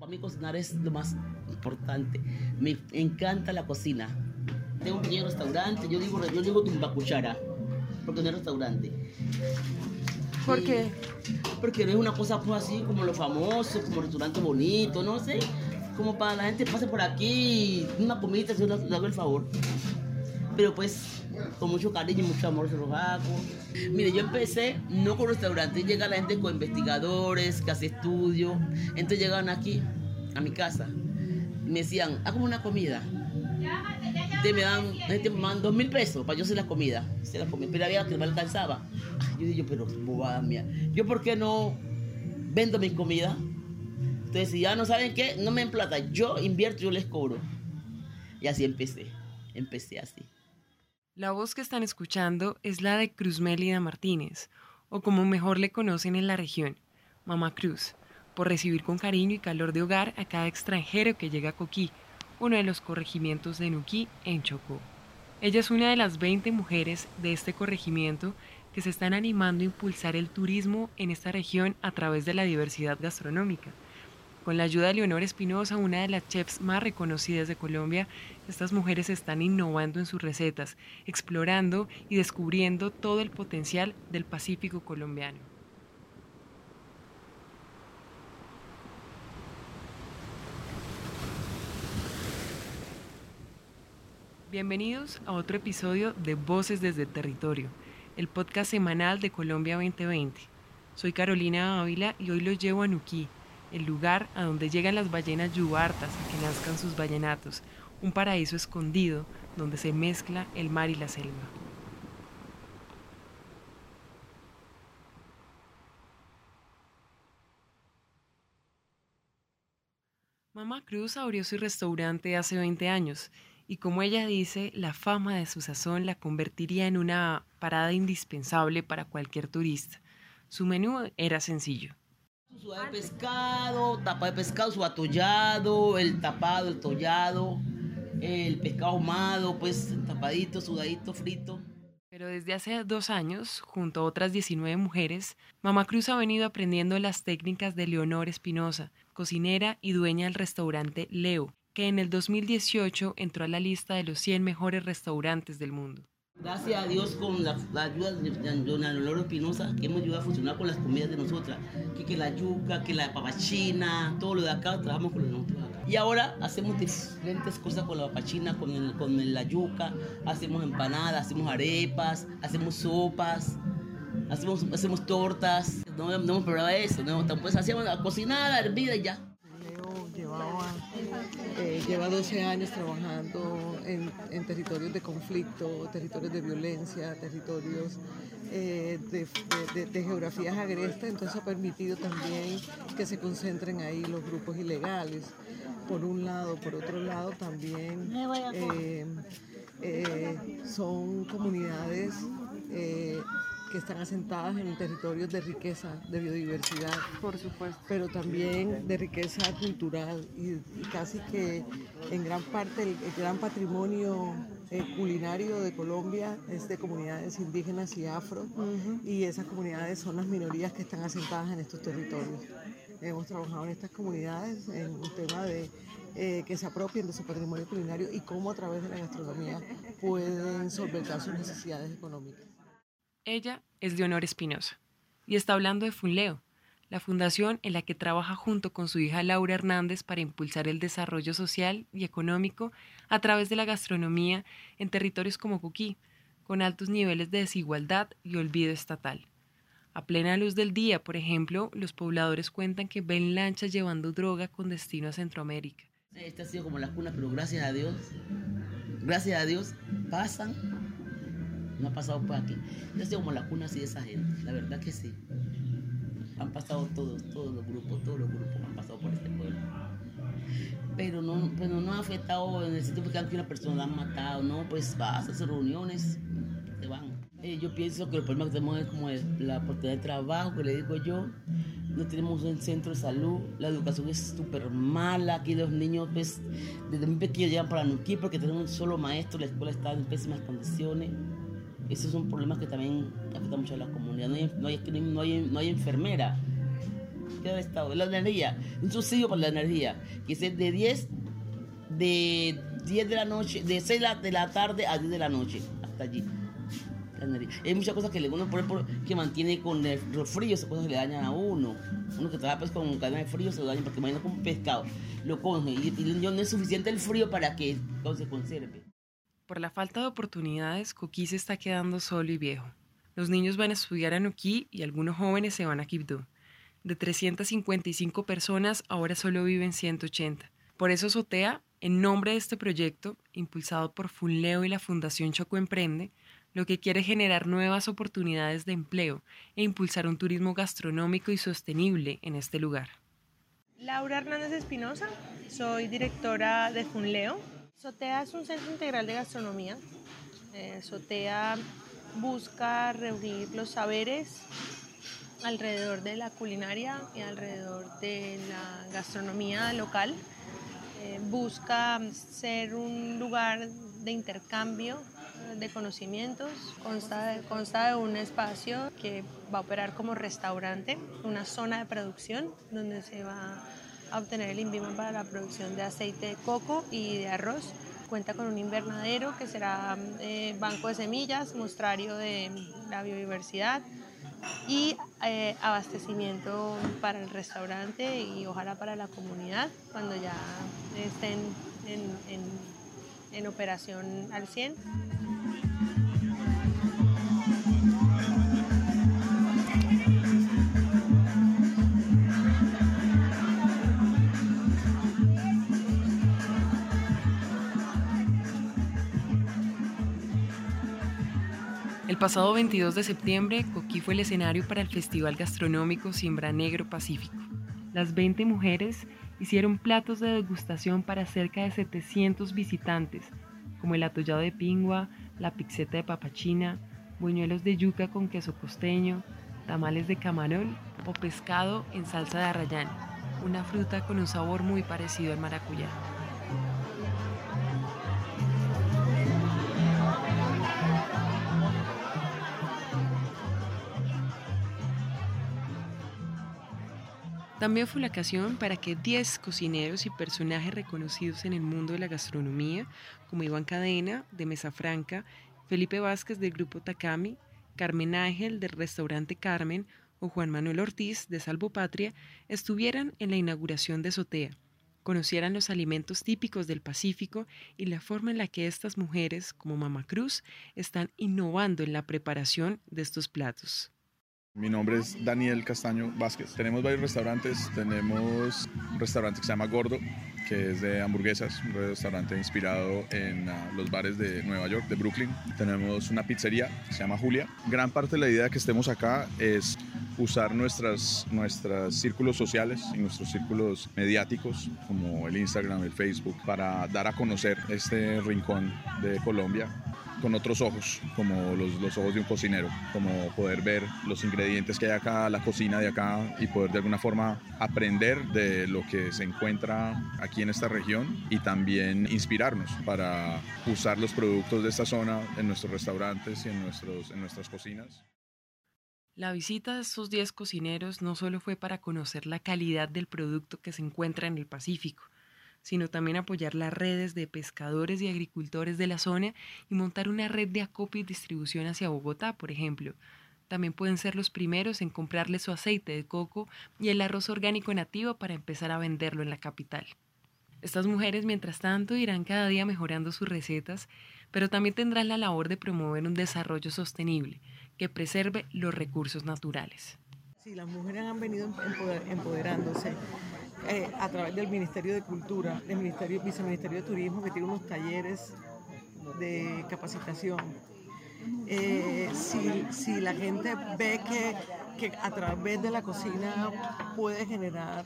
Para mí cocinar es lo más importante. Me encanta la cocina. Tengo un pequeño restaurante, yo digo, yo digo tumbacuchara, porque no es restaurante. ¿Por qué? Porque no es una cosa pues, así como lo famoso, como restaurante bonito, no sé. Como para la gente pase por aquí, una comida, yo le hago el favor. Pero pues con mucho cariño y mucho amor se los hago. Mire, yo empecé no con restaurantes, llega la gente con investigadores, que hace estudios. Entonces llegaban aquí, a mi casa, me decían, hagamos una comida. Entonces me dan, este, me dan dos mil pesos para yo hacer la comida. Hacer la comida. Pero había que no me alcanzaba. Yo digo, pero bobada mía. ¿Yo por qué no vendo mi comida? Entonces, si ya no saben qué, no me den plata. Yo invierto, yo les cobro. Y así empecé. Empecé así. La voz que están escuchando es la de Cruz Mélida Martínez, o como mejor le conocen en la región, Mamá Cruz, por recibir con cariño y calor de hogar a cada extranjero que llega a Coquí, uno de los corregimientos de Nuquí en Chocó. Ella es una de las 20 mujeres de este corregimiento que se están animando a impulsar el turismo en esta región a través de la diversidad gastronómica. Con la ayuda de Leonor Espinosa, una de las chefs más reconocidas de Colombia, estas mujeres están innovando en sus recetas, explorando y descubriendo todo el potencial del Pacífico colombiano. Bienvenidos a otro episodio de Voces desde el Territorio, el podcast semanal de Colombia 2020. Soy Carolina Ávila y hoy los llevo a Nuquí, el lugar a donde llegan las ballenas yubartas a que nazcan sus ballenatos, un paraíso escondido donde se mezcla el mar y la selva. Mamá Cruz abrió su restaurante hace 20 años y como ella dice, la fama de su sazón la convertiría en una parada indispensable para cualquier turista. Su menú era sencillo. Su de pescado, tapa de pescado, su atollado, el tapado, el tollado, el pescado ahumado, pues tapadito, sudadito, frito. Pero desde hace dos años, junto a otras 19 mujeres, Mamá Cruz ha venido aprendiendo las técnicas de Leonor Espinosa, cocinera y dueña del restaurante Leo, que en el 2018 entró a la lista de los 100 mejores restaurantes del mundo. Gracias a Dios con la, ayuda de don Leonor Espinosa, que hemos ayudado a funcionar con las comidas de nosotras, que, la yuca, que la papachina, todo lo de acá, trabajamos con nosotros acá. Y ahora hacemos diferentes cosas con la papachina, con, el, con la yuca, hacemos empanadas, hacemos arepas, hacemos sopas, hacemos, hacemos tortas. No, hemos probado eso, no, pues hacíamos la cocinada, hervida y ya. Eh, lleva 12 años trabajando en, territorios de conflicto, territorios de violencia, territorios eh, de, geografías agrestas, entonces ha permitido también que se concentren ahí los grupos ilegales. Por un lado, por otro lado también eh, son comunidades que están asentadas en territorios de riqueza, de biodiversidad. Por supuesto. Pero también de riqueza cultural y, casi que en gran parte el, gran patrimonio eh, culinario de Colombia es de comunidades indígenas y afro y esas comunidades son las minorías que están asentadas en estos territorios. Hemos trabajado en estas comunidades en un tema de eh, que se apropien de su patrimonio culinario y cómo a través de la gastronomía pueden solventar sus necesidades económicas. Ella es Leonor Espinosa y está hablando de Funleo, la fundación en la que trabaja junto con su hija Laura Hernández para impulsar el desarrollo social y económico a través de la gastronomía en territorios como Coquí, con altos niveles de desigualdad y olvido estatal. A plena luz del día, por ejemplo, los pobladores cuentan que ven lanchas llevando droga con destino a Centroamérica. Esta ha sido como la cuna, pero gracias a Dios, gracias a Dios, pasan no ha pasado por aquí. Yo estoy como la cuna así de esa gente, la verdad que sí. Han pasado todos, todos los grupos, todos los grupos han pasado por este pueblo. Pero no, pero no ha afectado en el sentido que una persona la han matado, no, pues vas a hacer reuniones, te van. Eh, yo pienso que el problema que tenemos es como la oportunidad de trabajo, que le digo yo, no tenemos un centro de salud, la educación es súper mala, aquí los niños pues, desde muy pequeños llegan para Nuquí porque tenemos un solo maestro, la escuela está en pésimas condiciones. Ese es un problema que también afecta mucho a la comunidad. No hay, no hay, no hay, no hay enfermera. queda estado. La energía, un subsidio para la energía, que es de 10, de 10 de la noche, de 6 de la tarde a 10 de la noche, hasta allí. Hay muchas cosas que le uno por ejemplo, que mantiene con el frío, esas cosas le dañan a uno. Uno que trabaja pues con cadena de frío se lo daña porque imagina como un pescado, lo coge y, no es suficiente el frío para que se conserve. Por la falta de oportunidades, Coquí se está quedando solo y viejo. Los niños van a estudiar a Nuquí y algunos jóvenes se van a Quibdó. De 355 personas, ahora solo viven 180. Por eso Sotea, en nombre de este proyecto, impulsado por Funleo y la Fundación Choco Emprende, lo que quiere generar nuevas oportunidades de empleo e impulsar un turismo gastronómico y sostenible en este lugar. Laura Hernández Espinosa, soy directora de Funleo. Sotea es un centro integral de gastronomía. Eh, Sotea busca reunir los saberes alrededor de la culinaria y alrededor de la gastronomía local. Eh, busca ser un lugar de intercambio de conocimientos. Consta de, consta de un espacio que va a operar como restaurante, una zona de producción donde se va obtener el INVIMA para la producción de aceite de coco y de arroz. Cuenta con un invernadero que será eh, banco de semillas, muestrario de la biodiversidad y eh, abastecimiento para el restaurante y ojalá para la comunidad cuando ya estén en, en operación al 100. Pasado 22 de septiembre, Coquí fue el escenario para el Festival Gastronómico Siembra Negro Pacífico. Las 20 mujeres hicieron platos de degustación para cerca de 700 visitantes, como el atollado de pingua, la pixeta de papachina, buñuelos de yuca con queso costeño, tamales de camarón o pescado en salsa de arrayán, una fruta con un sabor muy parecido al maracuyá. También fue la ocasión para que 10 cocineros y personajes reconocidos en el mundo de la gastronomía, como Iván Cadena, de Mesa Franca, Felipe Vázquez del Grupo Takami, Carmen Ángel del Restaurante Carmen o Juan Manuel Ortiz de Salvo Patria, estuvieran en la inauguración de Sotea, conocieran los alimentos típicos del Pacífico y la forma en la que estas mujeres, como Mama Cruz, están innovando en la preparación de estos platos. Mi nombre es Daniel Castaño Vázquez. Tenemos varios restaurantes. Tenemos un restaurante que se llama Gordo, que es de hamburguesas, un restaurante inspirado en ah, los bares de Nueva York, de Brooklyn. Tenemos una pizzería que se llama Julia. Gran parte de la idea de que estemos acá es usar nuestras, nuestros círculos sociales y nuestros círculos mediáticos, como el Instagram, el Facebook, para dar a conocer este rincón de Colombia con otros ojos, como los, los, ojos de un cocinero, como poder ver los ingredientes que hay acá, la cocina de acá y poder de alguna forma aprender de lo que se encuentra aquí en esta región y también inspirarnos para usar los productos de esta zona en nuestros restaurantes y en, nuestros, en nuestras cocinas. La visita de estos 10 cocineros no solo fue para conocer la calidad del producto que se encuentra en el Pacífico, sino también apoyar las redes de pescadores y agricultores de la zona y montar una red de acopio y distribución hacia Bogotá, por ejemplo. También pueden ser los primeros en comprarle su aceite de coco y el arroz orgánico nativo para empezar a venderlo en la capital. Estas mujeres, mientras tanto, irán cada día mejorando sus recetas, pero también tendrán la labor de promover un desarrollo sostenible que preserve los recursos naturales. Sí, las mujeres han venido empoderándose eh, a través del Ministerio de Cultura, del Ministerio, Viceministerio de Turismo, que tiene unos talleres de capacitación. Eh, si, la gente ve que, que, a través de la cocina puede generar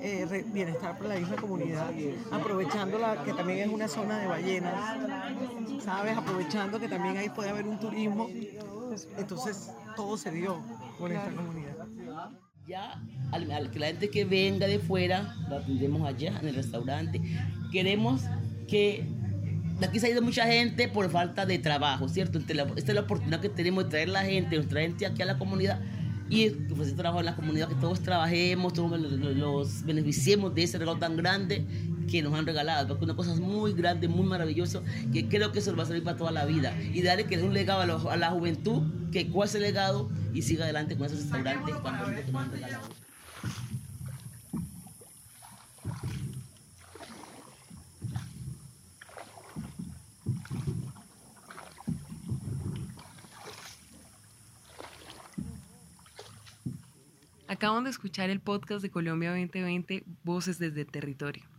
eh, bienestar para la misma comunidad, aprovechando la, que también es una zona de ballenas, ¿sabes? Aprovechando que también ahí puede haber un turismo, entonces todo se dio con esta comunidad ya al, que la gente que venga de fuera, la atendemos allá en el restaurante. Queremos que de aquí se ha ido mucha gente por falta de trabajo, ¿cierto? Esta es la oportunidad que tenemos de traer la gente, nuestra gente aquí a la comunidad, y que pues, trabajo en la comunidad, que todos trabajemos, todos los beneficiemos de ese regalo tan grande que nos han regalado, porque una cosa muy grande, muy maravilloso, que creo que eso va a servir para toda la vida. Y darle que es un legado a, la juventud, que cuál ese legado y siga adelante con esos restaurantes. Acaban de escuchar el podcast de Colombia 2020, Voces desde el Territorio.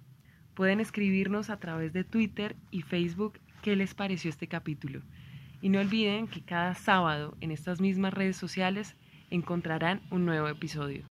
Pueden escribirnos a través de Twitter y Facebook qué les pareció este capítulo. Y no olviden que cada sábado en estas mismas redes sociales encontrarán un nuevo episodio.